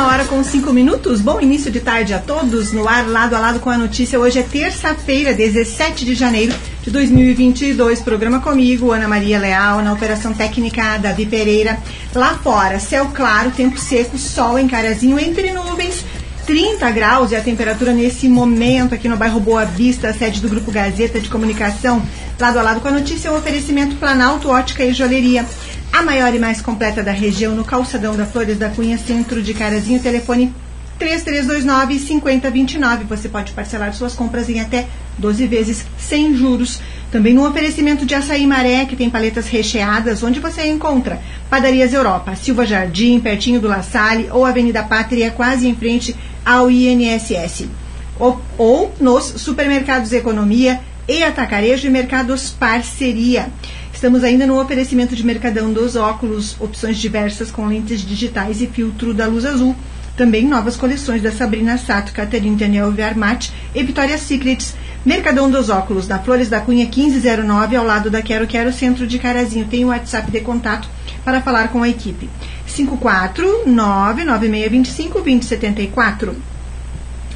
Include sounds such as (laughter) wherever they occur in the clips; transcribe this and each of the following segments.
uma hora com cinco minutos. Bom início de tarde a todos. No ar, lado a lado com a notícia. Hoje é terça-feira, 17 de janeiro de 2022. Programa comigo, Ana Maria Leal, na operação técnica Davi Pereira. Lá fora, céu claro, tempo seco, sol em Carazinho, entre nuvens. 30 graus e a temperatura nesse momento aqui no bairro Boa Vista, sede do Grupo Gazeta de Comunicação, lado a lado com a notícia, é um oferecimento Planalto Ótica e Joalheria. A maior e mais completa da região, no calçadão da Flores da Cunha, centro de Carazinho, telefone 3329-5029. Você pode parcelar suas compras em até 12 vezes sem juros. Também no oferecimento de açaí maré, que tem paletas recheadas, onde você encontra Padarias Europa, Silva Jardim, pertinho do La Salle, ou Avenida Pátria, quase em frente ao INSS. Ou, ou nos supermercados Economia e Atacarejo e Mercados Parceria. Estamos ainda no oferecimento de Mercadão dos Óculos, opções diversas com lentes digitais e filtro da luz azul. Também novas coleções da Sabrina Sato, Catherine Daniel Vermat e Vitória Secrets. Mercadão dos Óculos, na Flores da Cunha 1509, ao lado da Quero Quero Centro de Carazinho. Tem o WhatsApp de contato para falar com a equipe. 54996252074.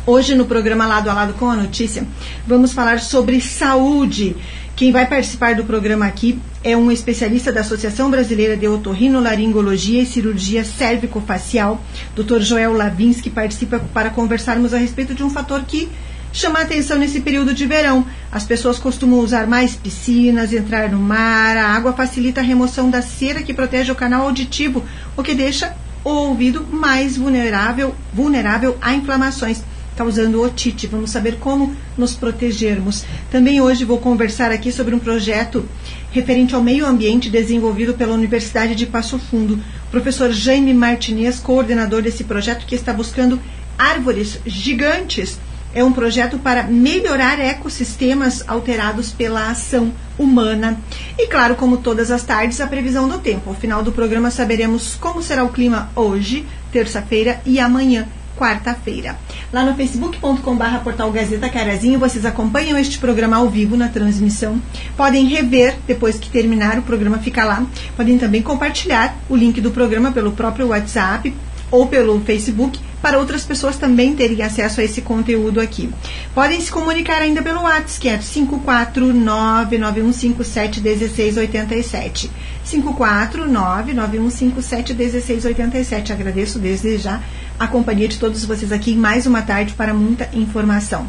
Hoje no programa Lado a Lado com a Notícia, vamos falar sobre saúde. Quem vai participar do programa aqui é um especialista da Associação Brasileira de Otorrinolaringologia e Cirurgia Cérvico-Facial, Dr. Joel Lavins, que participa para conversarmos a respeito de um fator que chama a atenção nesse período de verão. As pessoas costumam usar mais piscinas, entrar no mar, a água facilita a remoção da cera que protege o canal auditivo, o que deixa o ouvido mais vulnerável, vulnerável a inflamações causando otite. Vamos saber como nos protegermos. Também hoje vou conversar aqui sobre um projeto referente ao meio ambiente desenvolvido pela Universidade de Passo Fundo. O professor Jaime Martinez, coordenador desse projeto, que está buscando árvores gigantes. É um projeto para melhorar ecossistemas alterados pela ação humana. E claro, como todas as tardes, a previsão do tempo. Ao final do programa saberemos como será o clima hoje, terça-feira e amanhã, quarta-feira. Lá no facebook.com.br portal Gazeta Carazinho, vocês acompanham este programa ao vivo na transmissão. Podem rever depois que terminar, o programa fica lá. Podem também compartilhar o link do programa pelo próprio WhatsApp ou pelo Facebook para outras pessoas também terem acesso a esse conteúdo aqui. Podem se comunicar ainda pelo WhatsApp, que é 54991571687. 54991571687. Agradeço desde já a companhia de todos vocês aqui em mais uma tarde para muita informação.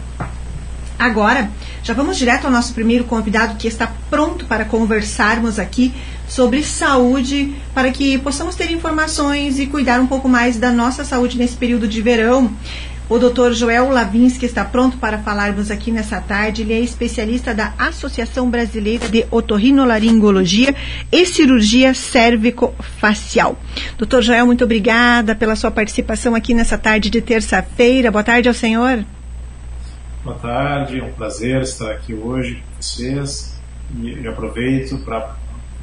Agora, já vamos direto ao nosso primeiro convidado que está pronto para conversarmos aqui sobre saúde, para que possamos ter informações e cuidar um pouco mais da nossa saúde nesse período de verão. O Dr. Joel Lavinski está pronto para falarmos aqui nessa tarde. Ele é especialista da Associação Brasileira de Otorrinolaringologia e Cirurgia Cérvico-Facial. Dr. Joel, muito obrigada pela sua participação aqui nessa tarde de terça-feira. Boa tarde ao senhor. Boa tarde, é um prazer estar aqui hoje com vocês e aproveito para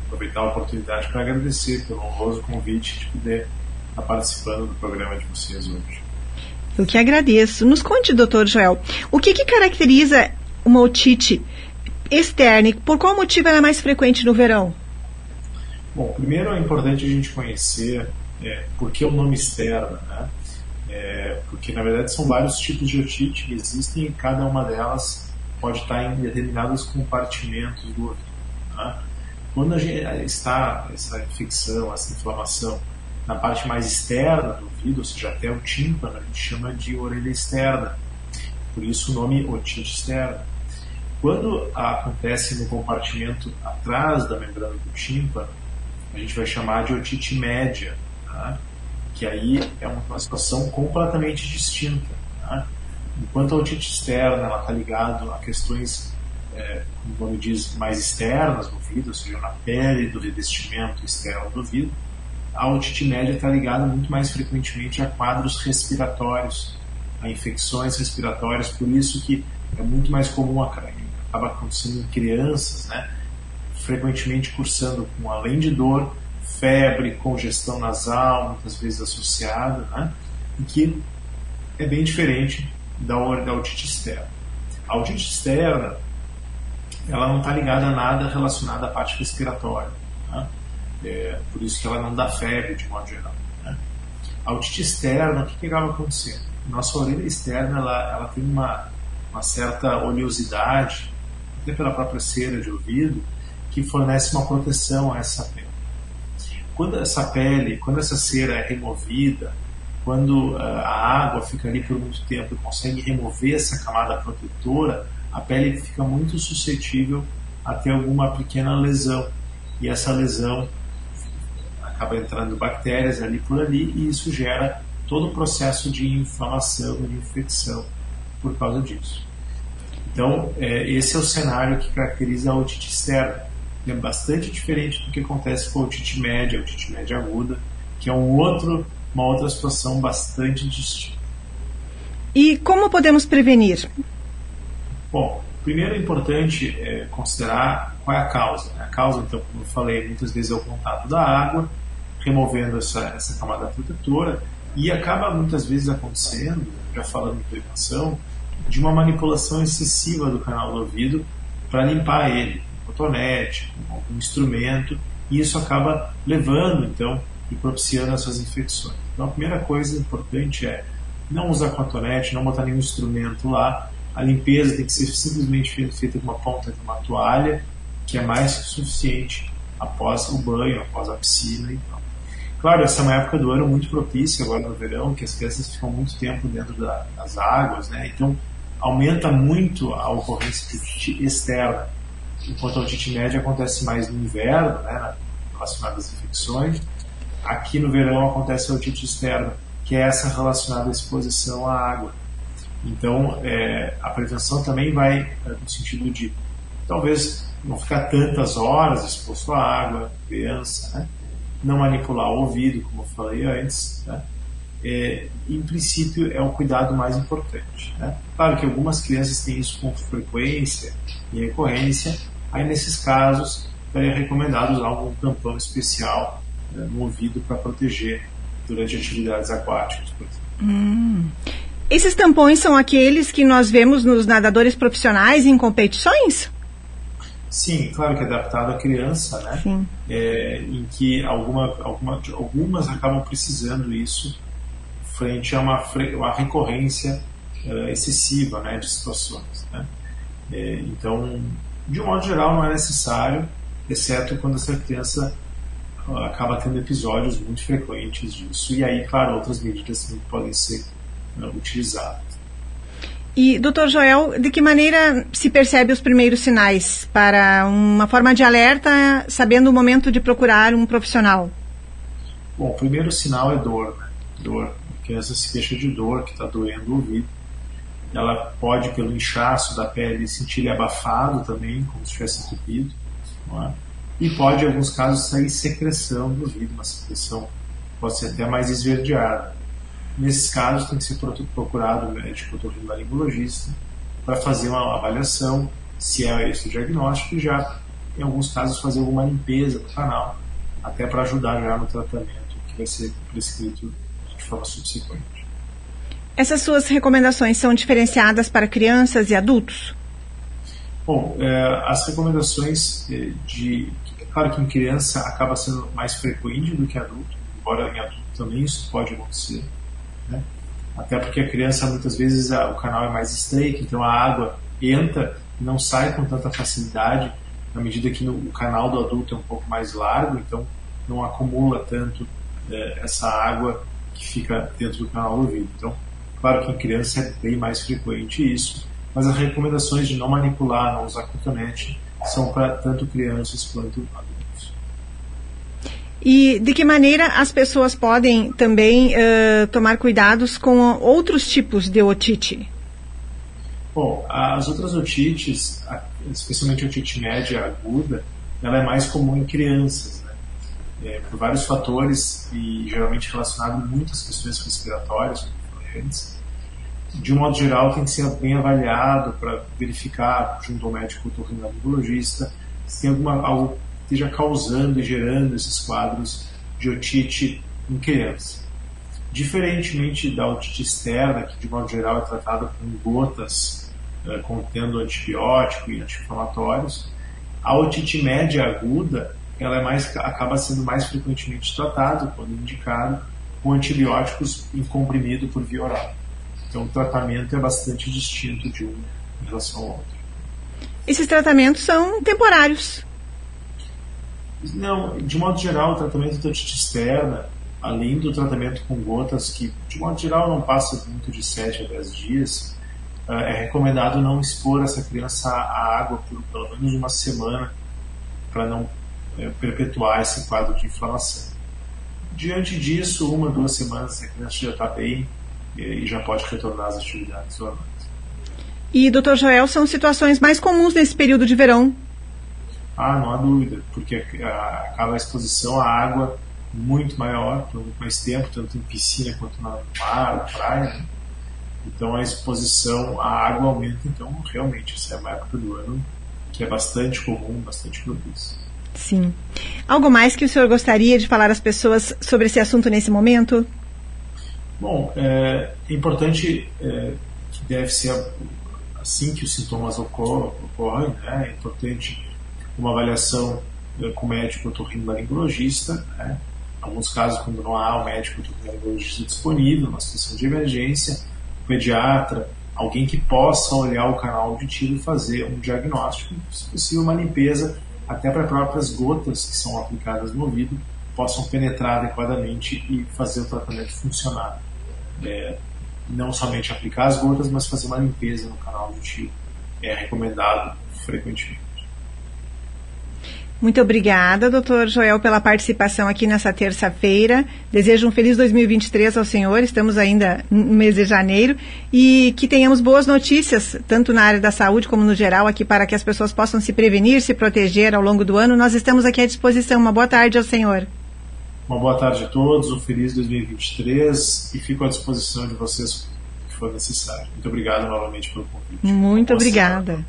aproveitar a oportunidade para agradecer pelo honroso convite de poder estar participando do programa de vocês hoje. Eu que agradeço. Nos conte, doutor Joel, o que, que caracteriza uma otite externa e por qual motivo ela é mais frequente no verão? Bom, primeiro é importante a gente conhecer é, por que o nome externa, né? É, porque na verdade são vários tipos de otite que existem e cada uma delas pode estar em determinados compartimentos do ouvido. Né? Quando a gente está essa infecção, essa inflamação na parte mais externa do ouvido, ou seja, até o tímpano, a gente chama de orelha externa. Por isso o nome otite externa. Quando acontece no compartimento atrás da membrana do tímpano, a gente vai chamar de otite média, tá? Que aí é uma situação completamente distinta. Tá? Enquanto a otite externa está ligada a questões, é, como o nome diz, mais externas do ouvido, ou seja, na pele do revestimento externo do ouvido, a otite média está ligada muito mais frequentemente a quadros respiratórios, a infecções respiratórias, por isso que é muito mais comum, acaba acontecendo em crianças, né? frequentemente cursando com, além de dor, febre, congestão nasal, muitas vezes associada, né? e que é bem diferente da, da otite externa. A otite externa ela não está ligada a nada relacionado à parte respiratória. Né? É, por isso que ela não dá febre de modo geral. Né? A otite externa, o que, que acaba acontecendo? Nossa orelha externa ela, ela tem uma, uma certa oleosidade, até pela própria cera de ouvido, que fornece uma proteção a essa pele. Quando essa pele, quando essa cera é removida, quando uh, a água fica ali por muito tempo e consegue remover essa camada protetora, a pele fica muito suscetível a ter alguma pequena lesão. E essa lesão acaba entrando bactérias ali por ali e isso gera todo o processo de inflamação, de infecção por causa disso. Então, é, esse é o cenário que caracteriza a otite externa. É bastante diferente do que acontece com a otite média, a otite média aguda, que é um outro, uma outra situação bastante distinta. E como podemos prevenir? Bom, primeiro é importante é, considerar qual é a causa. Né? A causa, então, como eu falei, muitas vezes é o contato da água, removendo essa, essa camada protetora, e acaba muitas vezes acontecendo, já falando em prevenção, de uma manipulação excessiva do canal do ouvido para limpar ele, cotonete, com algum instrumento, e isso acaba levando, então, e propiciando essas infecções. Então, a primeira coisa importante é não usar cotonete, não botar nenhum instrumento lá. A limpeza tem que ser simplesmente feita com uma ponta de uma toalha, que é mais que suficiente após o banho, após a piscina e tal. Claro, essa é uma época do ano muito propícia agora no verão, que as crianças ficam muito tempo dentro da, das águas, né? Então aumenta muito a ocorrência de externa, enquanto a otite média acontece mais no inverno, né? Relacionada às infecções. Aqui no verão acontece a otite externa, que é essa relacionada à exposição à água. Então, é, a prevenção também vai é, no sentido de talvez não ficar tantas horas exposto à água, criança, né? não manipular o ouvido, como eu falei antes, né? é, em princípio é o cuidado mais importante. Né? Claro que algumas crianças têm isso com frequência e recorrência, aí nesses casos é recomendado usar algum tampão especial né, no ouvido para proteger durante atividades aquáticas, por exemplo. Hum. Esses tampões são aqueles que nós vemos nos nadadores profissionais em competições? Sim, claro que é adaptado à criança, né? É, em que alguma, alguma, algumas acabam precisando isso frente a uma, uma recorrência uh, excessiva né, de situações. Né? É, então, de um modo geral, não é necessário, exceto quando essa criança uh, acaba tendo episódios muito frequentes disso. E aí, claro, outras medidas também podem ser uh, utilizadas. E, doutor Joel, de que maneira se percebe os primeiros sinais para uma forma de alerta, sabendo o momento de procurar um profissional? Bom, o primeiro sinal é dor, né? Dor. A criança se queixa de dor, que está doendo o ouvido. Ela pode, pelo inchaço da pele, sentir ele abafado também, como se tivesse entupido. É? E pode, em alguns casos, sair secreção do ouvido, uma secreção pode ser até mais esverdeada. Nesses casos, tem que ser procurado um médico otorrinolaringologista para fazer uma avaliação, se é esse o diagnóstico, e já, em alguns casos, fazer alguma limpeza do canal, até para ajudar já no tratamento que vai ser prescrito de forma subsequente. Essas suas recomendações são diferenciadas para crianças e adultos? Bom, é, as recomendações é, de. Claro que em criança acaba sendo mais frequente do que adulto, embora em adulto também isso pode acontecer. Né? Até porque a criança, muitas vezes, a, o canal é mais estreito, então a água entra e não sai com tanta facilidade, na medida que no, o canal do adulto é um pouco mais largo, então não acumula tanto é, essa água que fica dentro do canal do ouvido. Então, claro que em criança é bem mais frequente isso, mas as recomendações de não manipular, não usar cotonete, são para tanto crianças quanto adultos. E de que maneira as pessoas podem também uh, tomar cuidados com outros tipos de otite? Bom, as outras otites, especialmente a otite média aguda, ela é mais comum em crianças, né? é, por vários fatores e geralmente relacionado a muitas questões respiratórias, como falei antes. De um modo geral, tem que ser bem avaliado para verificar junto ao médico otorrinolaringologista se tem alguma, algo esteja causando e gerando esses quadros de otite em criança. Diferentemente da otite externa, que de modo geral é tratada com gotas eh, contendo antibiótico e anti-inflamatórios, a otite média aguda ela é mais, acaba sendo mais frequentemente tratada quando indicado com antibióticos em comprimido por via oral. Então o tratamento é bastante distinto de um em relação ao outro. Esses tratamentos são temporários. Não, de modo geral, o tratamento da otite externa, além do tratamento com gotas, que de modo geral não passa muito de 7 a 10 dias, ah, é recomendado não expor essa criança à água por pelo menos uma semana para não é, perpetuar esse quadro de inflamação. Diante disso, uma, duas semanas a criança já está bem e já pode retornar às atividades normais. E, doutor Joel, são situações mais comuns nesse período de verão? Ah, não há dúvida, porque acaba a exposição à água muito maior, por muito mais tempo, tanto em piscina quanto no mar, na praia. Né? Então a exposição à água aumenta, então realmente essa é uma época do ano que é bastante comum, bastante propícia. Sim. Algo mais que o senhor gostaria de falar às pessoas sobre esse assunto nesse momento? Bom, é, é importante é, que deve ser assim que os sintomas ocorrem, né? é importante uma avaliação é, com o médico otorrinolaringologista, né? em alguns casos quando não há o médico otorrinolaringologista disponível, uma situação de emergência, o pediatra, alguém que possa olhar o canal auditivo e fazer um diagnóstico, se possível uma limpeza até para próprias gotas que são aplicadas no ouvido possam penetrar adequadamente e fazer o tratamento funcionar. É, não somente aplicar as gotas, mas fazer uma limpeza no canal auditivo. É recomendado frequentemente. Muito obrigada, doutor Joel, pela participação aqui nessa terça-feira. Desejo um feliz 2023 ao senhor. Estamos ainda no mês de janeiro e que tenhamos boas notícias, tanto na área da saúde como no geral, aqui para que as pessoas possam se prevenir, se proteger ao longo do ano. Nós estamos aqui à disposição. Uma boa tarde ao senhor. Uma boa tarde a todos, um feliz 2023 e fico à disposição de vocês que for necessário. Muito obrigado novamente pelo convite. Muito obrigada.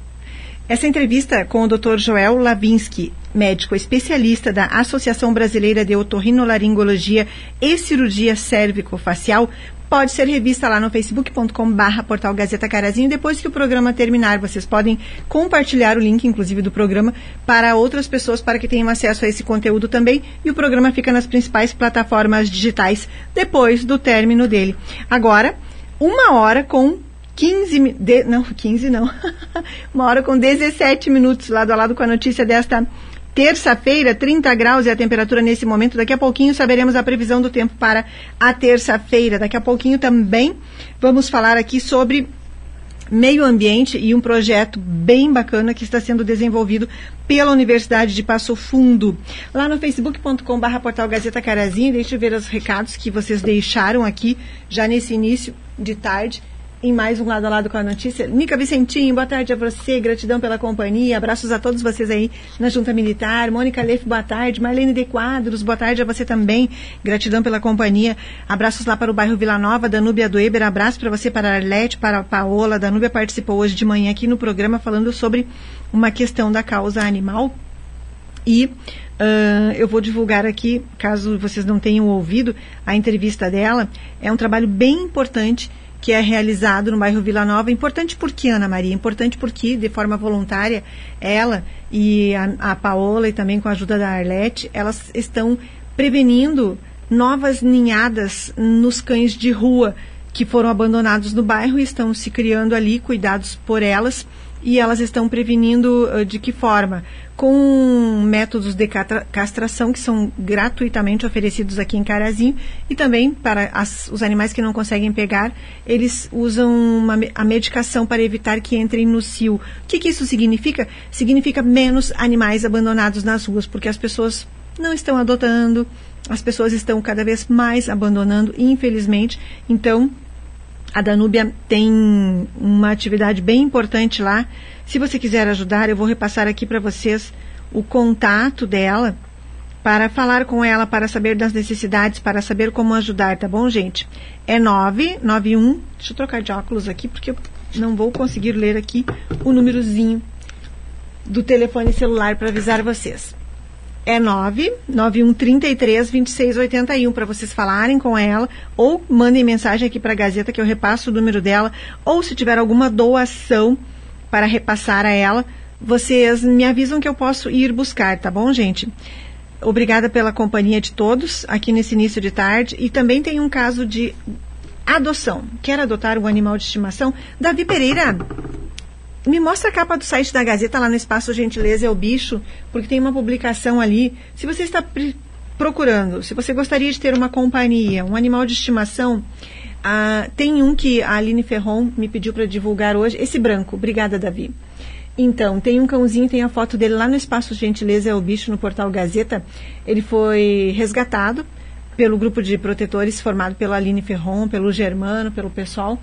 Essa entrevista com o Dr. Joel Lavinsky, médico especialista da Associação Brasileira de Otorrinolaringologia e Cirurgia Cérvico-Facial, pode ser revista lá no facebook.com/barra portal Gazeta Carazinho. Depois que o programa terminar, vocês podem compartilhar o link, inclusive, do programa para outras pessoas para que tenham acesso a esse conteúdo também. E o programa fica nas principais plataformas digitais depois do término dele. Agora, uma hora com 15, de, não, 15 não, (laughs) uma hora com 17 minutos lado a lado com a notícia desta terça-feira, 30 graus e a temperatura nesse momento. Daqui a pouquinho saberemos a previsão do tempo para a terça-feira. Daqui a pouquinho também vamos falar aqui sobre meio ambiente e um projeto bem bacana que está sendo desenvolvido pela Universidade de Passo Fundo. Lá no facebook.com.br portal Gazeta Carazinho, deixe eu ver os recados que vocês deixaram aqui já nesse início de tarde em mais um Lado a Lado com a Notícia. Nica Vicentinho, boa tarde a você, gratidão pela companhia, abraços a todos vocês aí na Junta Militar. Mônica Leff, boa tarde. Marlene de Quadros, boa tarde a você também, gratidão pela companhia. Abraços lá para o bairro Vila Nova, Danúbia do Eber, abraço para você, para a Arlete, para a Paola. Danúbia participou hoje de manhã aqui no programa falando sobre uma questão da causa animal. E uh, eu vou divulgar aqui, caso vocês não tenham ouvido, a entrevista dela. É um trabalho bem importante que é realizado no bairro Vila Nova. Importante por quê, Ana Maria? Importante porque, de forma voluntária, ela e a, a Paola, e também com a ajuda da Arlete, elas estão prevenindo novas ninhadas nos cães de rua que foram abandonados no bairro e estão se criando ali, cuidados por elas e elas estão prevenindo uh, de que forma? Com métodos de castração que são gratuitamente oferecidos aqui em Carazinho e também para as, os animais que não conseguem pegar, eles usam uma, a medicação para evitar que entrem no cio. O que, que isso significa? Significa menos animais abandonados nas ruas, porque as pessoas não estão adotando, as pessoas estão cada vez mais abandonando, infelizmente. Então, a Danúbia tem uma atividade bem importante lá. Se você quiser ajudar, eu vou repassar aqui para vocês o contato dela para falar com ela, para saber das necessidades, para saber como ajudar, tá bom, gente? É 991. Deixa eu trocar de óculos aqui porque eu não vou conseguir ler aqui o númerozinho do telefone celular para avisar vocês é 99133 2681 para vocês falarem com ela ou mandem mensagem aqui para a Gazeta que eu repasso o número dela ou se tiver alguma doação para repassar a ela, vocês me avisam que eu posso ir buscar, tá bom, gente? obrigada pela companhia de todos aqui nesse início de tarde. E também tem um caso de adoção. Quer adotar um animal de estimação? Davi Pereira, me mostra a capa do site da Gazeta lá no Espaço Gentileza é o Bicho, porque tem uma publicação ali. Se você está procurando, se você gostaria de ter uma companhia, um animal de estimação, ah, tem um que a Aline Ferron me pediu para divulgar hoje, esse branco. Obrigada, Davi. Então, tem um cãozinho, tem a foto dele lá no Espaço Gentileza é o Bicho, no portal Gazeta. Ele foi resgatado pelo grupo de protetores formado pela Aline Ferron, pelo Germano, pelo pessoal.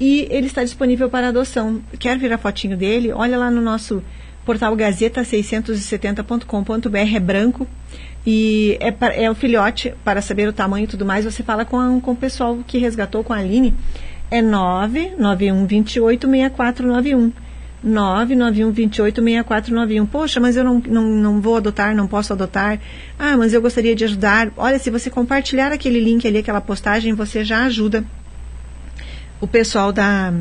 E ele está disponível para adoção. Quer ver a fotinho dele? Olha lá no nosso portal gazeta670.com.br, é branco. E é, é o filhote, para saber o tamanho e tudo mais, você fala com, com o pessoal que resgatou com a Aline. É 99128 6491. 991286491. Poxa, mas eu não, não, não vou adotar, não posso adotar. Ah, mas eu gostaria de ajudar. Olha, se você compartilhar aquele link ali, aquela postagem, você já ajuda o pessoal da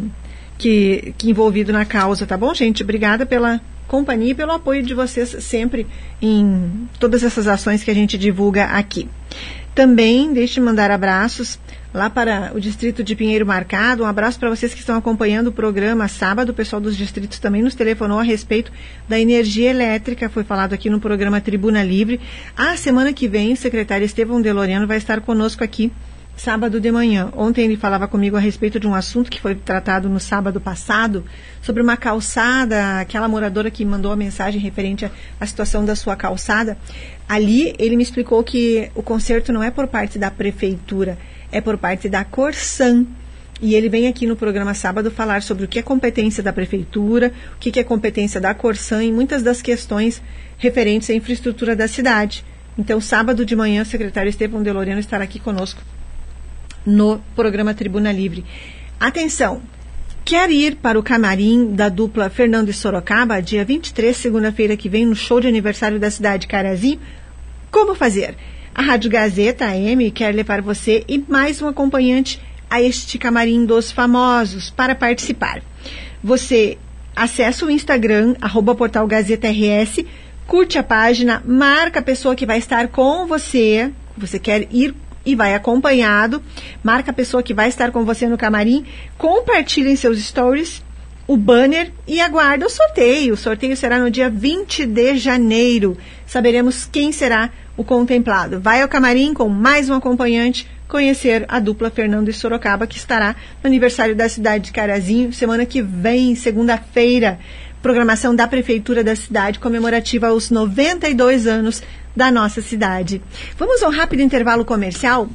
que, que envolvido na causa, tá bom, gente? Obrigada pela companhia e pelo apoio de vocês sempre em todas essas ações que a gente divulga aqui. Também deixe mandar abraços lá para o distrito de Pinheiro Marcado. Um abraço para vocês que estão acompanhando o programa sábado. O pessoal dos distritos também nos telefonou a respeito da energia elétrica. Foi falado aqui no programa Tribuna Livre. A semana que vem, o secretário Estevão Deloriano vai estar conosco aqui sábado de manhã. Ontem ele falava comigo a respeito de um assunto que foi tratado no sábado passado, sobre uma calçada, aquela moradora que mandou a mensagem referente à situação da sua calçada. Ali ele me explicou que o conserto não é por parte da prefeitura, é por parte da Corsan. E ele vem aqui no programa sábado falar sobre o que é competência da prefeitura, o que é competência da Corsan e muitas das questões referentes à infraestrutura da cidade. Então, sábado de manhã, o secretário Estevão Deloriano estará aqui conosco no programa Tribuna Livre. Atenção! Quer ir para o camarim da dupla Fernando e Sorocaba, dia 23, segunda-feira que vem, no show de aniversário da cidade de Carazinho? Como fazer? A Rádio Gazeta AM quer levar você e mais um acompanhante a este camarim dos famosos para participar. Você acessa o Instagram, arroba portal Gazeta RS, curte a página, marca a pessoa que vai estar com você, você quer ir e vai acompanhado, marca a pessoa que vai estar com você no camarim, compartilhe em seus stories o banner e aguarda o sorteio. O sorteio será no dia 20 de janeiro. Saberemos quem será o contemplado. Vai ao camarim com mais um acompanhante conhecer a dupla Fernando e Sorocaba, que estará no aniversário da cidade de Carazinho, semana que vem, segunda-feira. Programação da Prefeitura da cidade comemorativa aos 92 anos da nossa cidade. Vamos a um rápido intervalo comercial?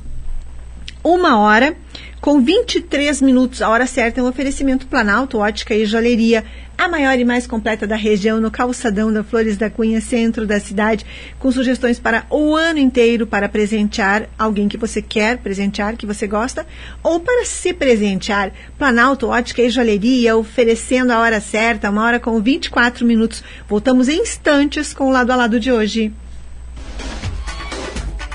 Uma hora com 23 minutos. A hora certa é um oferecimento Planalto, ótica e joalheria. A maior e mais completa da região, no calçadão da Flores da Cunha, centro da cidade, com sugestões para o ano inteiro para presentear alguém que você quer presentear, que você gosta, ou para se presentear. Planalto, ótica e joalheria, oferecendo a hora certa, uma hora com 24 minutos. Voltamos em instantes com o lado a lado de hoje.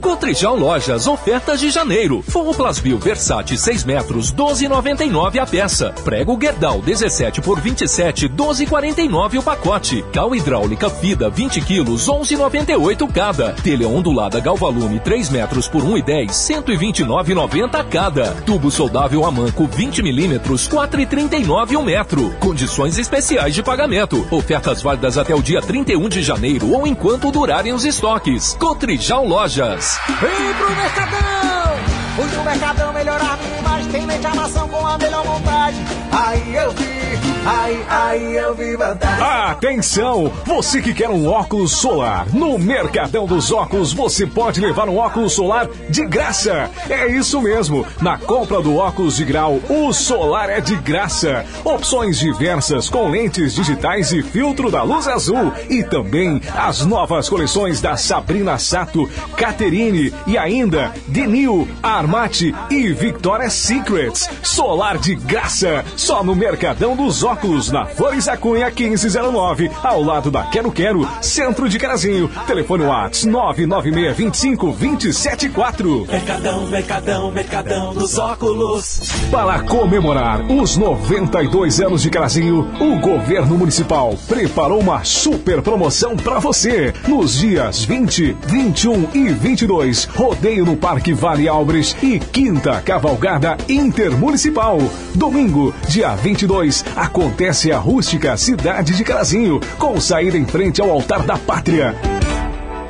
Cotrijal Lojas, ofertas de janeiro. Forro Plasbil Versace 6 metros, 12,99 a peça. Prego Gerdau 17 por 27, 12,49 o pacote. Cal hidráulica Fida 20 quilos, 11,98 cada. Telha ondulada Galvalume 3 metros por 1,10, 129,90 cada. Tubo soldável Amanco 20 milímetros, 4,39 o metro. Condições especiais de pagamento. Ofertas válidas até o dia 31 de janeiro ou enquanto durarem os estoques. Cotrijal Lojas. Vem pro Mercadão! Fui pro Mercadão melhorar minha imagem, tem leite amação com a melhor montagem. Aí eu vi Aí, aí eu vi vantagem. Atenção! Você que quer um óculos solar, no Mercadão dos Óculos você pode levar um óculos solar de graça. É isso mesmo. Na compra do óculos de grau, o solar é de graça. Opções diversas com lentes digitais e filtro da luz azul. E também as novas coleções da Sabrina Sato, Caterine e ainda Denil, Armate e Victoria's Secrets. Solar de graça, só no Mercadão dos Óculos, na Flores Acunha 1509, ao lado da Quero Quero, centro de Carazinho. Telefone Whats 99625 274. Mercadão, Mercadão, Mercadão dos Óculos. Para comemorar os 92 anos de Carazinho, o governo municipal preparou uma super promoção para você. Nos dias 20, 21 e 22, rodeio no Parque Vale Albres e quinta cavalgada intermunicipal. Domingo, dia 22, acontece a rústica cidade de Carazinho, com saída em frente ao altar da pátria.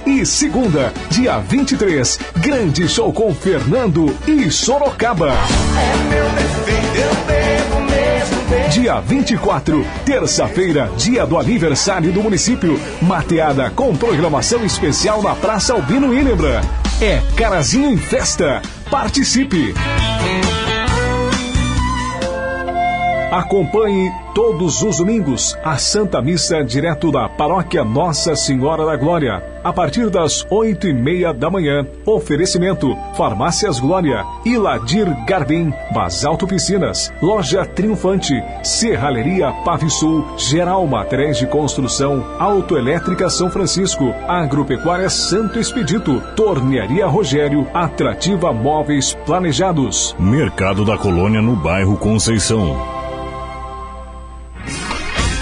E segunda, dia 23, grande show com Fernando e Sorocaba. É meu defeito, eu. Dia 24, terça-feira, dia do aniversário do município. Mateada com programação especial na Praça Albino Ilembra. É Carazinho em Festa. Participe! Acompanhe todos os domingos a Santa Missa direto da Paróquia Nossa Senhora da Glória, a partir das oito e meia da manhã. Oferecimento: Farmácias Glória, Iladir Garbim, Basalto Piscinas, Loja Triunfante, Serralheria Pavisul, Geral Materiais de Construção, Autoelétrica São Francisco, Agropecuária Santo Expedito, Tornearia Rogério, Atrativa Móveis Planejados. Mercado da Colônia no bairro Conceição.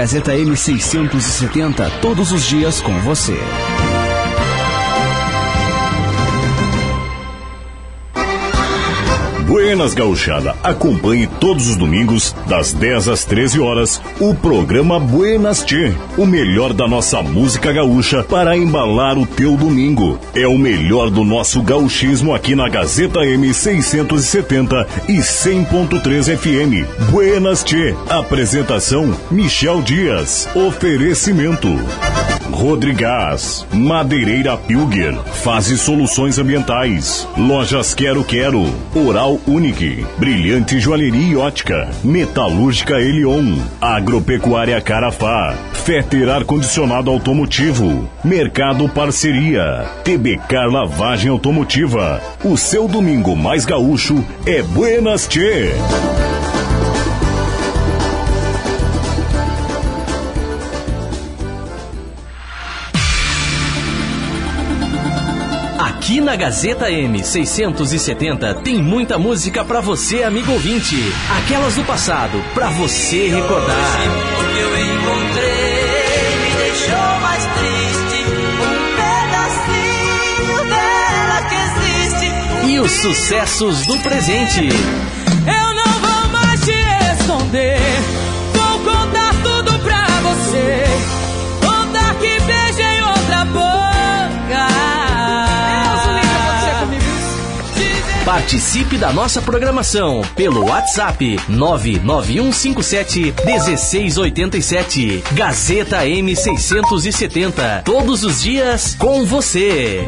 Gazeta M670, todos os dias com você. Buenas Gauchada, acompanhe todos os domingos, das 10 às 13 horas, o programa Buenas Tchê, o melhor da nossa música gaúcha para embalar o teu domingo. É o melhor do nosso gauchismo aqui na Gazeta M670 e 100.3 FM. Buenas Tchê, apresentação Michel Dias, oferecimento. Rodrigás, Madeireira Pilger, Fase Soluções Ambientais, Lojas Quero Quero, Oral Unique, Brilhante Joalheria e Ótica, Metalúrgica Elion, Agropecuária Carafá, Feter Ar Condicionado Automotivo, Mercado Parceria, TBK Lavagem Automotiva. O seu domingo mais gaúcho é Buenas Tchê. Aqui na Gazeta M670 tem muita música pra você, amigo ouvinte. Aquelas do passado, pra você recordar. O que eu encontrei me deixou mais triste. Um pedacinho dela que existe. E os sucessos do presente. Eu não vou mais te esconder. Participe da nossa programação pelo WhatsApp 99157 1687. Gazeta M670. Todos os dias com você.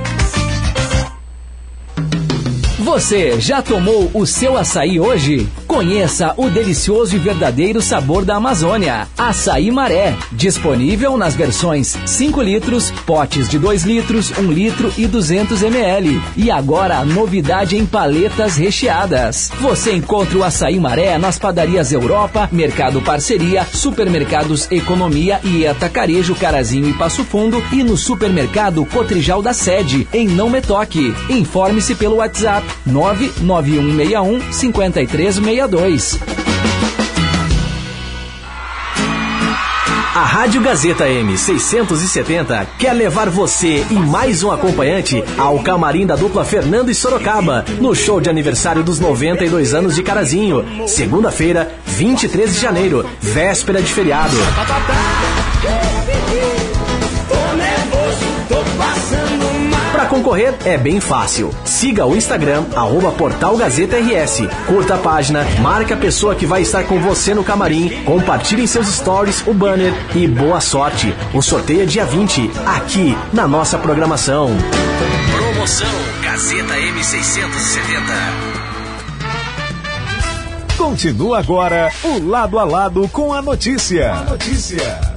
Você já tomou o seu açaí hoje? Conheça o delicioso e verdadeiro sabor da Amazônia. Açaí Maré. Disponível nas versões 5 litros, potes de 2 litros, 1 litro e 200 ml. E agora novidade em paletas recheadas. Você encontra o Açaí Maré nas padarias Europa, Mercado Parceria, Supermercados Economia e Atacarejo Carazinho e Passo Fundo e no Supermercado Cotrijal da Sede, em Não Me Toque. Informe-se pelo WhatsApp 99161 5362. A Rádio Gazeta M670 quer levar você e mais um acompanhante ao camarim da dupla Fernando e Sorocaba, no show de aniversário dos 92 anos de Carazinho, segunda-feira, 23 de janeiro, véspera de feriado. Concorrer é bem fácil. Siga o Instagram, arroba Portal Gazeta RS. Curta a página, marque a pessoa que vai estar com você no camarim, compartilhe em seus stories o banner e boa sorte. O sorteio é dia 20, aqui na nossa programação. Promoção Gazeta M670. Continua agora o lado a lado com a notícia. A notícia.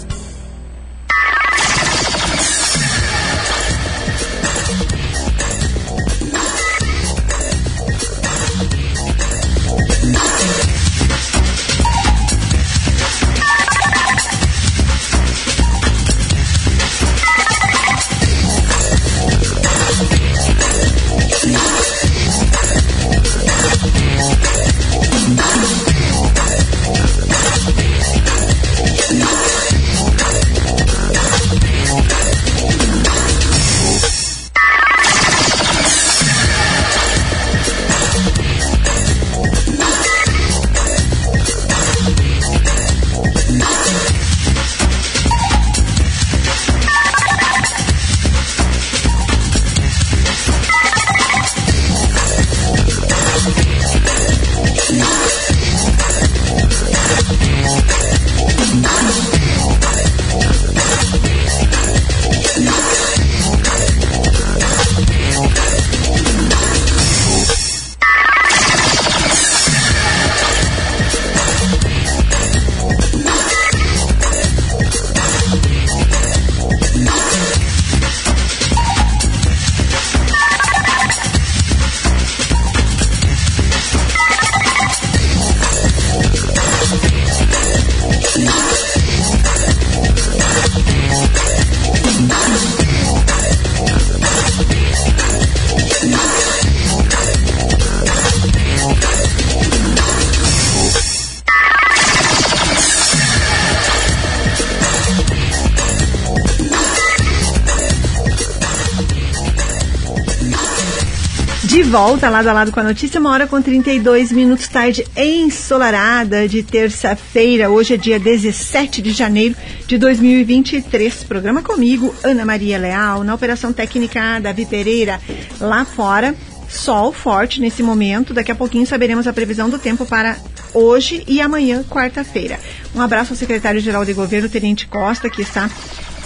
Volta lado a lado com a notícia, uma hora com 32 minutos tarde ensolarada de terça-feira. Hoje é dia 17 de janeiro de 2023. Programa comigo, Ana Maria Leal, na operação técnica Davi Pereira, lá fora. Sol forte nesse momento. Daqui a pouquinho saberemos a previsão do tempo para hoje e amanhã, quarta-feira. Um abraço ao secretário-geral de governo, Tenente Costa, que está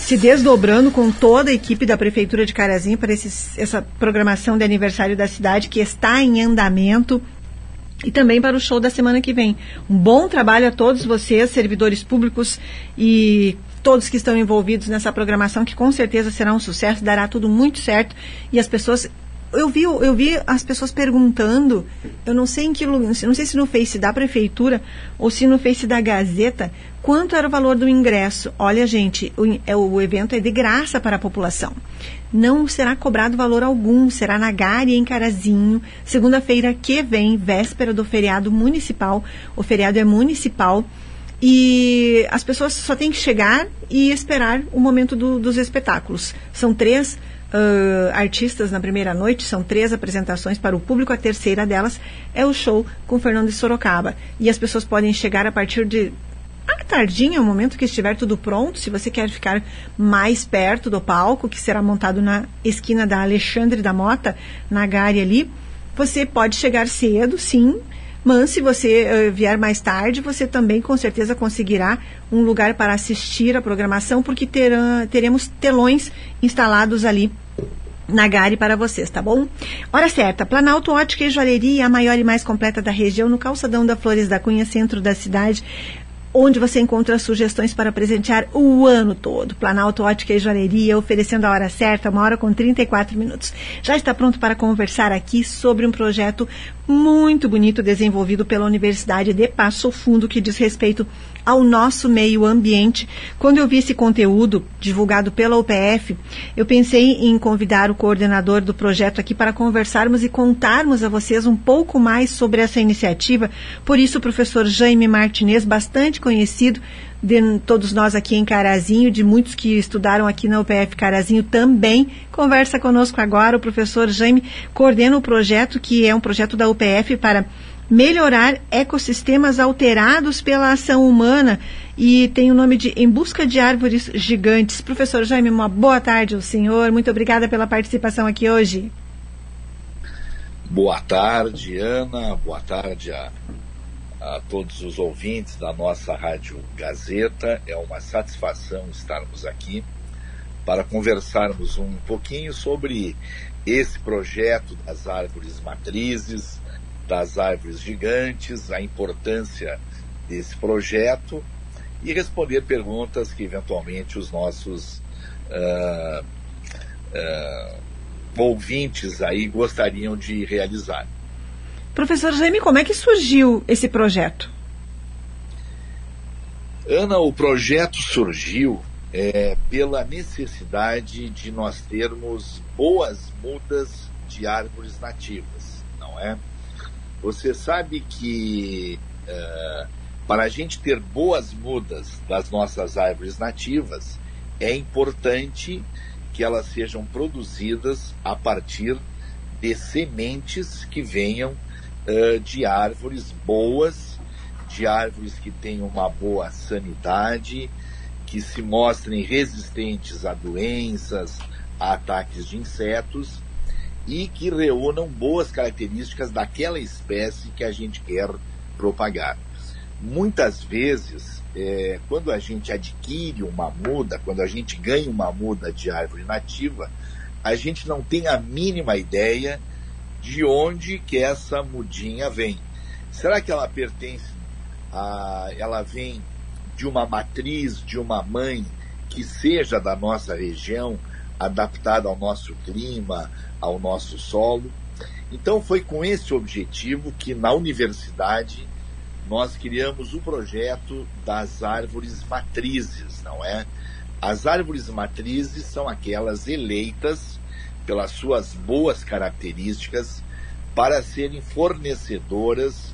se desdobrando com toda a equipe da Prefeitura de Carazinho para essa programação de aniversário da cidade que está em andamento e também para o show da semana que vem. Um bom trabalho a todos vocês, servidores públicos e todos que estão envolvidos nessa programação, que com certeza será um sucesso, dará tudo muito certo e as pessoas eu vi, eu vi as pessoas perguntando, eu não sei em que não sei se no Face da prefeitura ou se no Face da Gazeta, quanto era o valor do ingresso. Olha, gente, o, é, o evento é de graça para a população. Não será cobrado valor algum, será na Gare em Carazinho, segunda-feira que vem, véspera do feriado municipal. O feriado é municipal. E as pessoas só têm que chegar e esperar o momento do, dos espetáculos. São três uh, artistas na primeira noite, são três apresentações para o público, a terceira delas é o show com Fernando de Sorocaba. E as pessoas podem chegar a partir de à tardinha, o momento que estiver tudo pronto, se você quer ficar mais perto do palco, que será montado na esquina da Alexandre da Mota, na Gare ali, você pode chegar cedo, sim, mas se você uh, vier mais tarde, você também com certeza conseguirá um lugar para assistir a programação, porque terá, teremos telões instalados ali na Gare para vocês, tá bom? Hora certa, Planalto Ótica e Joalheria, a maior e mais completa da região, no calçadão da Flores da Cunha, centro da cidade onde você encontra sugestões para presentear o ano todo. Planalto Ótica e Joalheria, oferecendo a hora certa, uma hora com 34 minutos. Já está pronto para conversar aqui sobre um projeto muito bonito desenvolvido pela Universidade de Passo Fundo, que diz respeito ao nosso meio ambiente. Quando eu vi esse conteúdo divulgado pela UPF, eu pensei em convidar o coordenador do projeto aqui para conversarmos e contarmos a vocês um pouco mais sobre essa iniciativa. Por isso, o professor Jaime Martinez, bastante conhecido de todos nós aqui em Carazinho, de muitos que estudaram aqui na UPF Carazinho também. Conversa conosco agora o professor Jaime, coordena o projeto, que é um projeto da UPF para melhorar ecossistemas alterados pela ação humana e tem o nome de Em Busca de Árvores Gigantes. Professor Jaime, uma boa tarde ao senhor. Muito obrigada pela participação aqui hoje. Boa tarde, Ana. Boa tarde a a todos os ouvintes da nossa Rádio Gazeta. É uma satisfação estarmos aqui para conversarmos um pouquinho sobre esse projeto das árvores matrizes, das árvores gigantes, a importância desse projeto e responder perguntas que eventualmente os nossos uh, uh, ouvintes aí gostariam de realizar. Professor Jaime, como é que surgiu esse projeto? Ana, o projeto surgiu é, pela necessidade de nós termos boas mudas de árvores nativas, não é? Você sabe que é, para a gente ter boas mudas das nossas árvores nativas, é importante que elas sejam produzidas a partir de sementes que venham uh, de árvores boas, de árvores que tenham uma boa sanidade, que se mostrem resistentes a doenças, a ataques de insetos e que reúnam boas características daquela espécie que a gente quer propagar. Muitas vezes, é, quando a gente adquire uma muda, quando a gente ganha uma muda de árvore nativa, a gente não tem a mínima ideia de onde que essa mudinha vem. Será que ela pertence a, ela vem de uma matriz, de uma mãe que seja da nossa região, adaptada ao nosso clima, ao nosso solo? Então foi com esse objetivo que na universidade nós criamos o projeto das árvores matrizes, não é? As árvores matrizes são aquelas eleitas pelas suas boas características para serem fornecedoras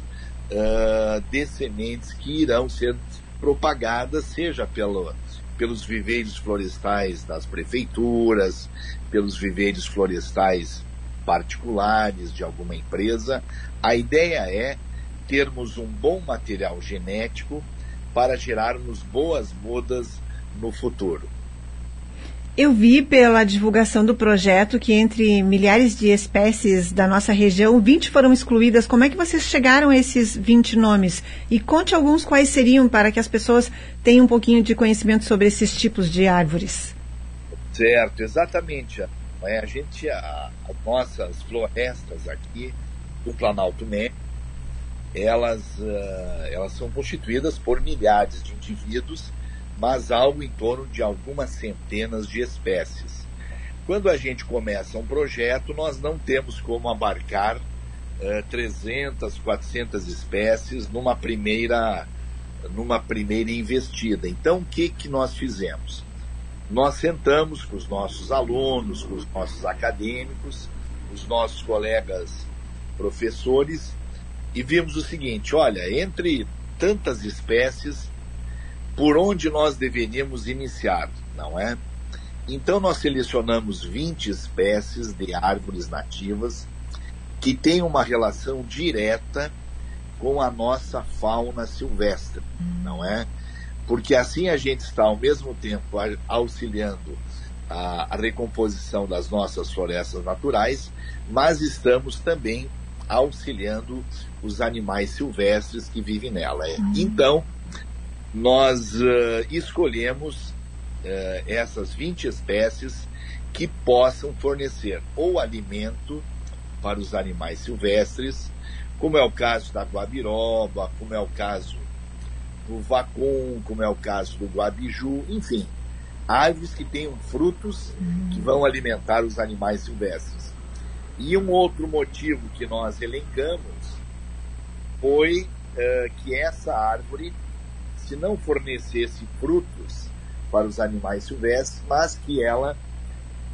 uh, de sementes que irão ser propagadas, seja pelo, pelos viveiros florestais das prefeituras, pelos viveiros florestais particulares de alguma empresa. A ideia é termos um bom material genético para gerarmos boas mudas no futuro. Eu vi pela divulgação do projeto que entre milhares de espécies da nossa região, 20 foram excluídas. Como é que vocês chegaram a esses 20 nomes? E conte alguns quais seriam para que as pessoas tenham um pouquinho de conhecimento sobre esses tipos de árvores. Certo, exatamente. A gente, a, as nossas florestas aqui do Planalto Médio, elas, uh, elas são constituídas por milhares de indivíduos mas algo em torno de algumas centenas de espécies. Quando a gente começa um projeto, nós não temos como abarcar uh, 300, 400 espécies numa primeira, numa primeira investida. Então, o que, que nós fizemos? Nós sentamos com os nossos alunos, com os nossos acadêmicos, os nossos colegas professores e vimos o seguinte: olha, entre tantas espécies, por onde nós deveríamos iniciar, não é? Então nós selecionamos 20 espécies de árvores nativas que têm uma relação direta com a nossa fauna silvestre, não é? Porque assim a gente está ao mesmo tempo auxiliando a, a recomposição das nossas florestas naturais, mas estamos também auxiliando os animais silvestres que vivem nela. Uhum. Então, nós uh, escolhemos uh, essas 20 espécies que possam fornecer ou alimento para os animais silvestres, como é o caso da guabiroba, como é o caso do vacum, como é o caso do guabiju, enfim, árvores que tenham frutos que vão alimentar os animais silvestres. E um outro motivo que nós elencamos foi uh, que essa árvore, se não fornecesse frutos para os animais silvestres, mas que ela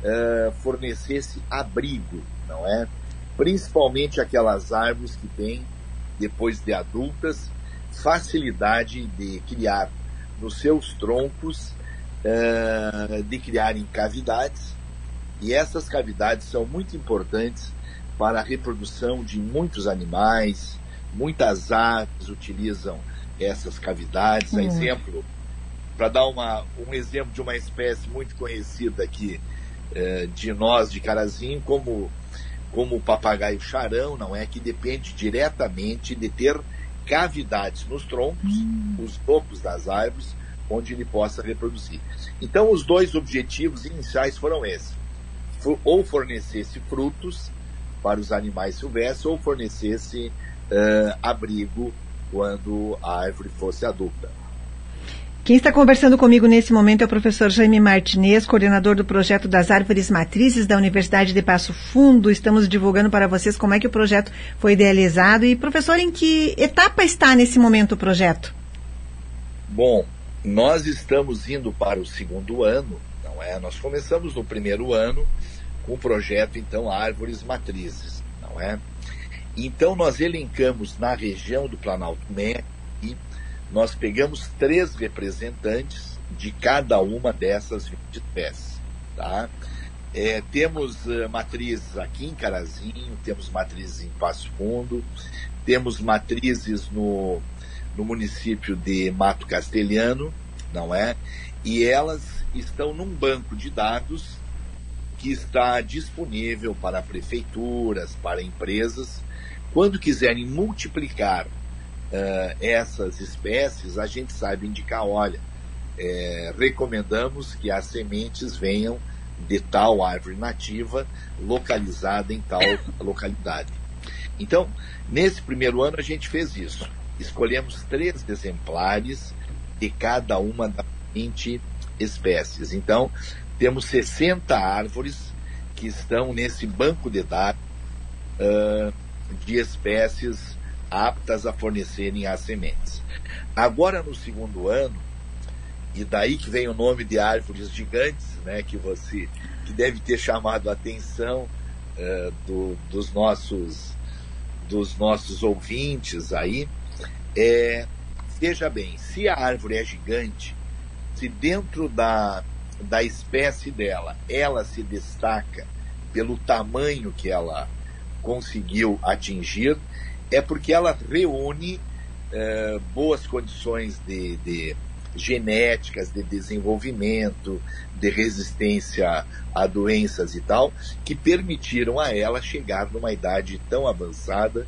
uh, fornecesse abrigo, não é? Principalmente aquelas árvores que têm, depois de adultas, facilidade de criar nos seus troncos, uh, de criarem cavidades, e essas cavidades são muito importantes para a reprodução de muitos animais, muitas aves utilizam essas cavidades. Uhum. Exemplo, para dar uma, um exemplo de uma espécie muito conhecida aqui uh, de nós de Carazinho, como como o papagaio charão, não é que depende diretamente de ter cavidades nos troncos, hum. os topos das árvores, onde ele possa reproduzir. Então, os dois objetivos iniciais foram esses: ou fornecesse frutos para os animais silvestres, ou fornecesse uh, abrigo quando a árvore fosse adulta. Quem está conversando comigo nesse momento é o professor Jaime Martinez, coordenador do projeto das árvores matrizes da Universidade de Passo Fundo. Estamos divulgando para vocês como é que o projeto foi idealizado. E, professor, em que etapa está nesse momento o projeto? Bom, nós estamos indo para o segundo ano, não é? Nós começamos no primeiro ano com o projeto, então, Árvores Matrizes, não é? Então, nós elencamos na região do Planalto Médio nós pegamos três representantes de cada uma dessas 20 espécies. Tá? É, temos uh, matrizes aqui em Carazinho, temos matrizes em Passo Fundo, temos matrizes no, no município de Mato Castelhano, não é? E elas estão num banco de dados que está disponível para prefeituras, para empresas, quando quiserem multiplicar uh, essas espécies, a gente sabe indicar, olha, é, recomendamos que as sementes venham de tal árvore nativa localizada em tal (laughs) localidade. Então, nesse primeiro ano a gente fez isso. Escolhemos três exemplares de cada uma das 20 espécies. Então, temos 60 árvores que estão nesse banco de dados uh, de espécies aptas a fornecerem as sementes. Agora no segundo ano, e daí que vem o nome de árvores gigantes, né, que você que deve ter chamado a atenção uh, do, dos nossos dos nossos ouvintes aí, é, veja bem, se a árvore é gigante, se dentro da, da espécie dela ela se destaca pelo tamanho que ela conseguiu atingir, é porque ela reúne é, boas condições de, de, genéticas, de desenvolvimento, de resistência a doenças e tal, que permitiram a ela chegar numa idade tão avançada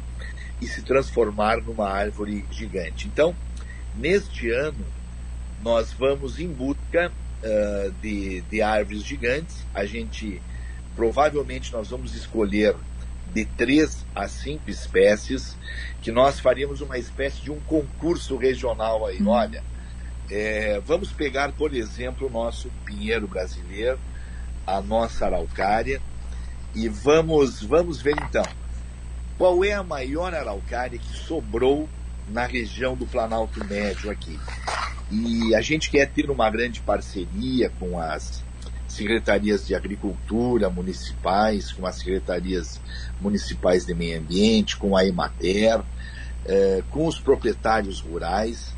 e se transformar numa árvore gigante. Então, neste ano, nós vamos em busca uh, de, de árvores gigantes. A gente provavelmente nós vamos escolher de três a cinco espécies, que nós faríamos uma espécie de um concurso regional aí. Hum. Olha, é, vamos pegar, por exemplo, o nosso pinheiro brasileiro, a nossa araucária, e vamos, vamos ver então qual é a maior araucária que sobrou na região do Planalto Médio aqui. E a gente quer ter uma grande parceria com as secretarias de agricultura municipais, com as secretarias municipais de meio ambiente, com a Emater, eh, com os proprietários rurais,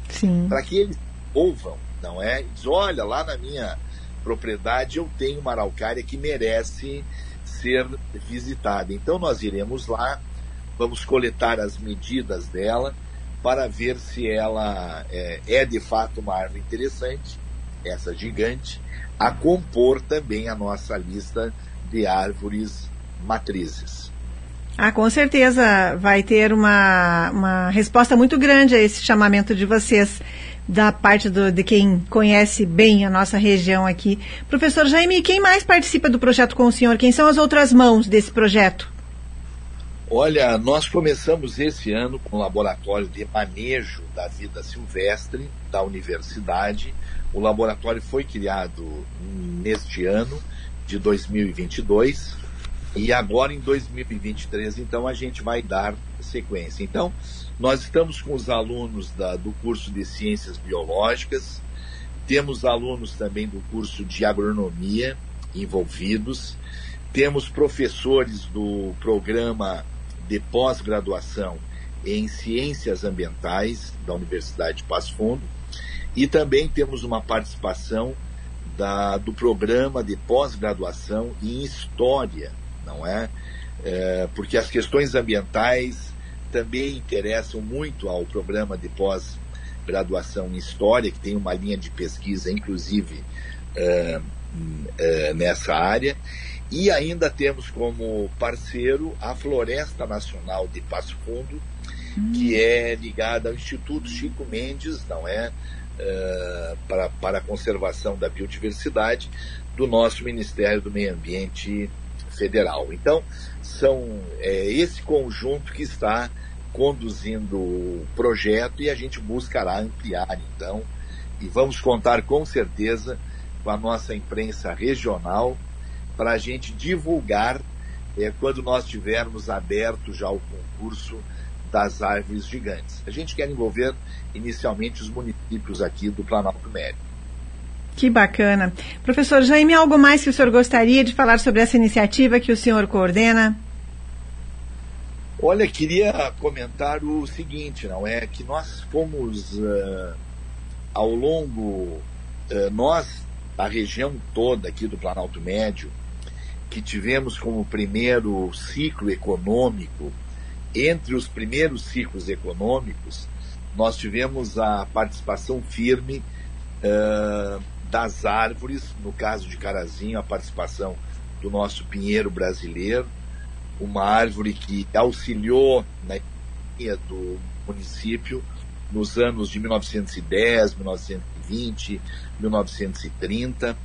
para que eles ouvam, não é? Diz, olha, lá na minha propriedade eu tenho uma araucária que merece ser visitada. Então nós iremos lá, vamos coletar as medidas dela para ver se ela é, é de fato uma árvore interessante, essa gigante, a compor também a nossa lista de árvores matrizes. Ah, com certeza vai ter uma, uma resposta muito grande a esse chamamento de vocês da parte do, de quem conhece bem a nossa região aqui. Professor Jaime, quem mais participa do projeto com o senhor? Quem são as outras mãos desse projeto? Olha, nós começamos esse ano com o laboratório de manejo da vida silvestre da universidade. O laboratório foi criado neste ano de 2022 e agora em 2023, então a gente vai dar sequência. Então, nós estamos com os alunos da, do curso de Ciências Biológicas, temos alunos também do curso de Agronomia envolvidos, temos professores do programa de pós-graduação em Ciências Ambientais da Universidade de Passo Fundo e também temos uma participação da, do programa de pós-graduação em História, não é? é? Porque as questões ambientais também interessam muito ao programa de pós-graduação em História, que tem uma linha de pesquisa, inclusive, uh, uh, nessa área. E ainda temos como parceiro a Floresta Nacional de Passo Fundo, hum. que é ligada ao Instituto Chico Mendes, não é? Uh, para, para a conservação da biodiversidade do nosso Ministério do Meio Ambiente Federal. Então, são é, esse conjunto que está conduzindo o projeto e a gente buscará ampliar então e vamos contar com certeza com a nossa imprensa regional para a gente divulgar é, quando nós tivermos aberto já o concurso das árvores gigantes. A gente quer envolver inicialmente os municípios aqui do Planalto Médio. Que bacana. Professor Jaime, algo mais que o senhor gostaria de falar sobre essa iniciativa que o senhor coordena? Olha, queria comentar o seguinte, não é? Que nós fomos uh, ao longo, uh, nós, a região toda aqui do Planalto Médio, que tivemos como primeiro ciclo econômico, entre os primeiros ciclos econômicos, nós tivemos a participação firme uh, das árvores, no caso de Carazinho, a participação do nosso pinheiro brasileiro, uma árvore que auxiliou na economia do município nos anos de 1910, 1920, 1930,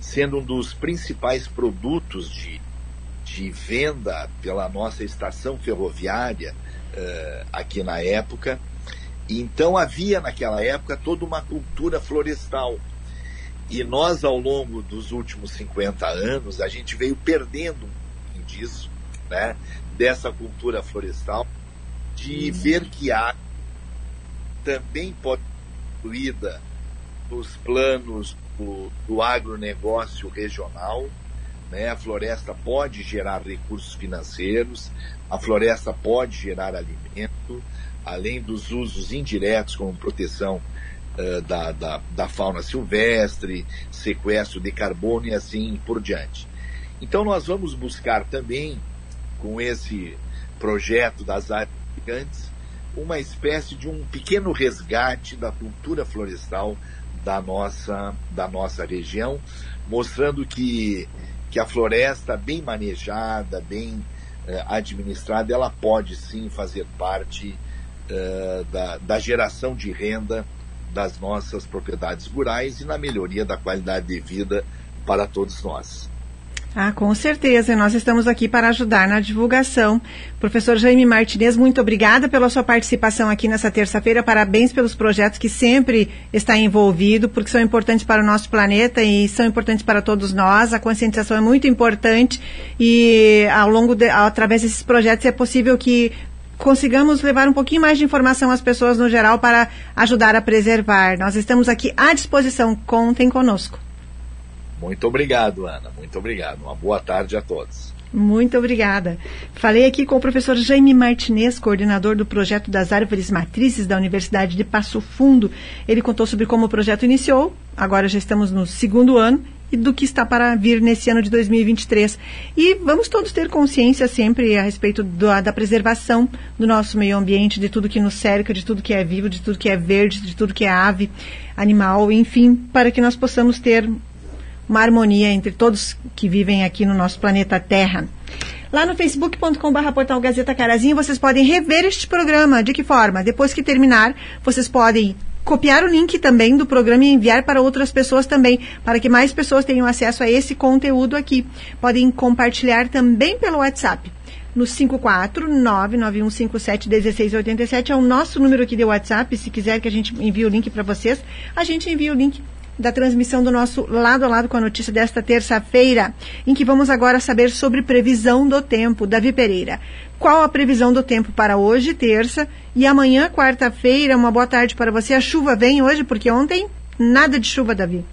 sendo um dos principais produtos de, de venda pela nossa estação ferroviária uh, aqui na época. Então havia naquela época toda uma cultura florestal. E nós, ao longo dos últimos 50 anos, a gente veio perdendo um disso né, dessa cultura florestal, de ver que a também pode ser incluída nos planos do, do agronegócio regional. Né? A floresta pode gerar recursos financeiros, a floresta pode gerar alimento, além dos usos indiretos como proteção uh, da, da, da fauna silvestre, sequestro de carbono e assim por diante. Então nós vamos buscar também com esse projeto das árvores gigantes, uma espécie de um pequeno resgate da cultura florestal da nossa, da nossa região, mostrando que, que a floresta bem manejada, bem eh, administrada, ela pode sim fazer parte eh, da, da geração de renda das nossas propriedades rurais e na melhoria da qualidade de vida para todos nós. Ah, com certeza. Nós estamos aqui para ajudar na divulgação. Professor Jaime Martinez, muito obrigada pela sua participação aqui nessa terça-feira. Parabéns pelos projetos que sempre está envolvido, porque são importantes para o nosso planeta e são importantes para todos nós. A conscientização é muito importante e ao longo de, através desses projetos é possível que consigamos levar um pouquinho mais de informação às pessoas no geral para ajudar a preservar. Nós estamos aqui à disposição. Contem conosco. Muito obrigado, Ana. Muito obrigado. Uma boa tarde a todos. Muito obrigada. Falei aqui com o professor Jaime Martinez, coordenador do projeto das árvores matrizes da Universidade de Passo Fundo. Ele contou sobre como o projeto iniciou, agora já estamos no segundo ano, e do que está para vir nesse ano de 2023. E vamos todos ter consciência sempre a respeito do, da preservação do nosso meio ambiente, de tudo que nos cerca, de tudo que é vivo, de tudo que é verde, de tudo que é ave, animal, enfim, para que nós possamos ter uma harmonia entre todos que vivem aqui no nosso planeta Terra. Lá no facebook.com.br portal Gazeta Carazinho, vocês podem rever este programa. De que forma? Depois que terminar, vocês podem copiar o link também do programa e enviar para outras pessoas também, para que mais pessoas tenham acesso a esse conteúdo aqui. Podem compartilhar também pelo WhatsApp. No 54991571687 é o nosso número aqui de WhatsApp. Se quiser que a gente envie o link para vocês, a gente envia o link da transmissão do nosso lado a lado com a notícia desta terça-feira, em que vamos agora saber sobre previsão do tempo. Davi Pereira, qual a previsão do tempo para hoje, terça, e amanhã, quarta-feira? Uma boa tarde para você. A chuva vem hoje, porque ontem nada de chuva, Davi.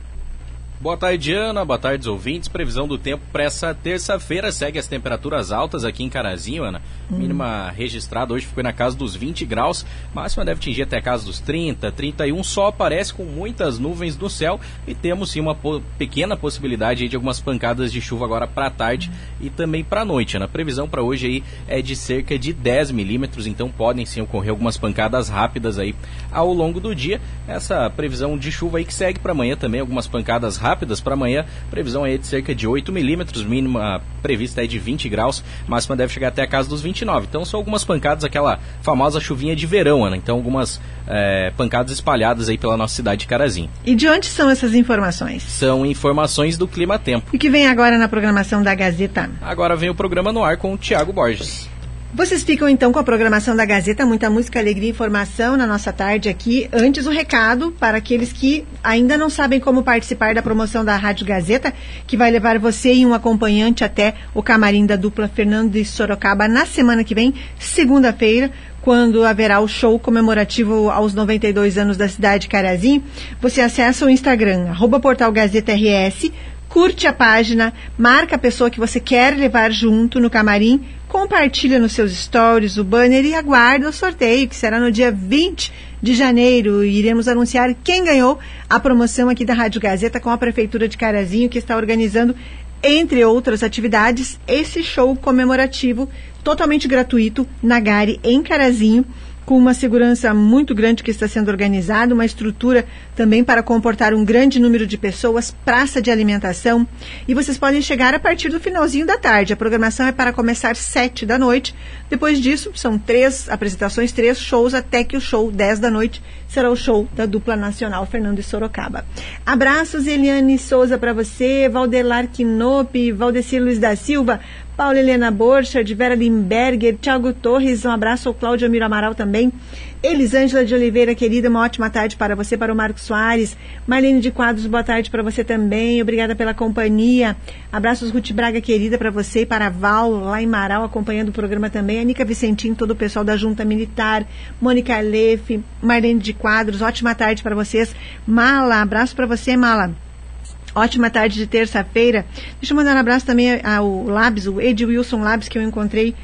Boa tarde, Ana. Boa tarde, ouvintes. Previsão do tempo para essa terça-feira segue as temperaturas altas aqui em Carazinho, Ana. Hum. Mínima registrada hoje ficou na casa dos 20 graus, máxima deve atingir até a casa dos 30, 31. Só aparece com muitas nuvens no céu e temos sim uma po pequena possibilidade de algumas pancadas de chuva agora para tarde e também para noite. Ana. A previsão para hoje aí é de cerca de 10 milímetros, então podem sim ocorrer algumas pancadas rápidas aí ao longo do dia. Essa previsão de chuva aí que segue para amanhã também, algumas pancadas rápidas rápidas para amanhã. Previsão é de cerca de 8 milímetros, mínima prevista é de 20 graus, máxima deve chegar até a casa dos 29. Então são algumas pancadas, aquela famosa chuvinha de verão, Ana. Então algumas é, pancadas espalhadas aí pela nossa cidade de Carazinho. E de onde são essas informações? São informações do Clima Tempo. E que vem agora na programação da Gazeta? Agora vem o programa no ar com o Tiago Borges. Vocês ficam então com a programação da Gazeta, muita música, alegria e informação na nossa tarde aqui. Antes, o um recado para aqueles que ainda não sabem como participar da promoção da Rádio Gazeta, que vai levar você e um acompanhante até o camarim da dupla Fernando de Sorocaba na semana que vem, segunda-feira, quando haverá o show comemorativo aos 92 anos da cidade de Carazinho. Você acessa o Instagram, arroba portal Gazeta RS, curte a página, marca a pessoa que você quer levar junto no camarim, compartilha nos seus stories o banner e aguarda o sorteio, que será no dia 20 de janeiro. Iremos anunciar quem ganhou a promoção aqui da Rádio Gazeta com a Prefeitura de Carazinho, que está organizando, entre outras atividades, esse show comemorativo totalmente gratuito na Gare, em Carazinho com uma segurança muito grande que está sendo organizada, uma estrutura também para comportar um grande número de pessoas, praça de alimentação. E vocês podem chegar a partir do finalzinho da tarde. A programação é para começar sete da noite. Depois disso, são três apresentações, três shows, até que o show dez da noite será o show da dupla nacional Fernando e Sorocaba. Abraços, Eliane Souza, para você, Valdelar Quinope, Valdecir Luiz da Silva, Paula Helena Borchardt, Vera Limberger, Thiago Torres, um abraço ao Cláudio Amiro Amaral também. Elisângela de Oliveira, querida, uma ótima tarde para você, para o Marcos Soares. Marlene de Quadros, boa tarde para você também. Obrigada pela companhia. Abraços, Ruth Braga, querida, para você e para a Val, lá em Marau, acompanhando o programa também. Anica Vicentim, todo o pessoal da Junta Militar. Mônica Lefe, Marlene de Quadros, ótima tarde para vocês. Mala, abraço para você, Mala. Ótima tarde de terça-feira. Deixa eu mandar um abraço também ao Labs, o Ed Wilson Labs, que eu encontrei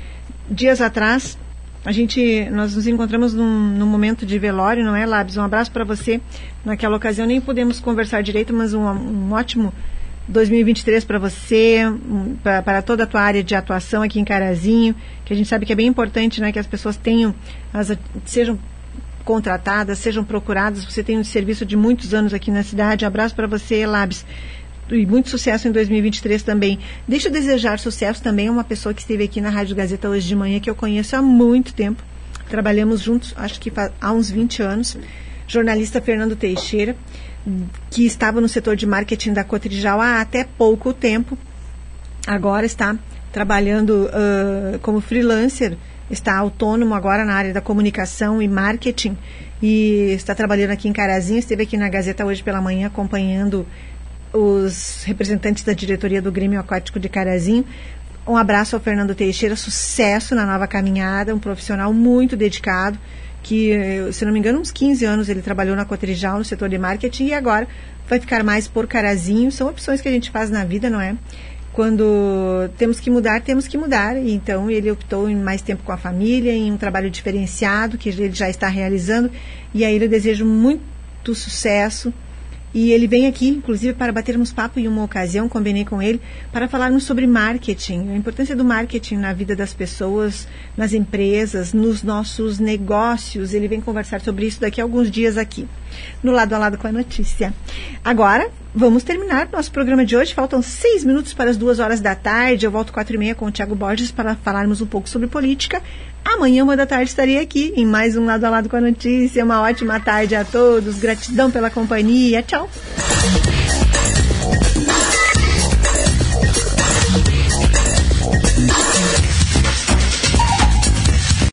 dias atrás. A gente, nós nos encontramos num, num momento de velório, não é, Labs? Um abraço para você. Naquela ocasião nem podemos conversar direito, mas um, um ótimo 2023 para você, para toda a tua área de atuação aqui em Carazinho, que a gente sabe que é bem importante, né, que as pessoas tenham, as, sejam contratadas, sejam procuradas. Você tem um serviço de muitos anos aqui na cidade. abraço para você, Labs. E muito sucesso em 2023 também. Deixa eu desejar sucesso também a uma pessoa que esteve aqui na Rádio Gazeta hoje de manhã, que eu conheço há muito tempo. Trabalhamos juntos, acho que há uns 20 anos. Jornalista Fernando Teixeira, que estava no setor de marketing da Cotrijal há até pouco tempo. Agora está trabalhando uh, como freelancer está autônomo agora na área da comunicação e marketing e está trabalhando aqui em Carazinho. Esteve aqui na Gazeta hoje pela manhã acompanhando os representantes da diretoria do Grêmio Aquático de Carazinho. Um abraço ao Fernando Teixeira, sucesso na nova caminhada, um profissional muito dedicado, que, se não me engano, uns 15 anos ele trabalhou na Cotrijal, no setor de marketing, e agora vai ficar mais por Carazinho. São opções que a gente faz na vida, não é? Quando temos que mudar, temos que mudar. Então ele optou em mais tempo com a família, em um trabalho diferenciado que ele já está realizando. E aí eu desejo muito sucesso E ele vem aqui, inclusive, para batermos papo em uma ocasião, combinei com ele, para falarmos sobre marketing, a importância do marketing na vida das pessoas, nas empresas, nos nossos negócios. Ele vem conversar sobre isso daqui a alguns dias aqui, no lado a lado com a notícia. Agora, vamos terminar nosso programa de hoje. Faltam seis minutos para as duas horas da tarde. Eu volto quatro e meia com o Tiago Borges para falarmos um pouco sobre política. Amanhã, uma da tarde, estarei aqui em mais um Lado a Lado com a Notícia. Uma ótima tarde a todos. Gratidão pela companhia. Tchau.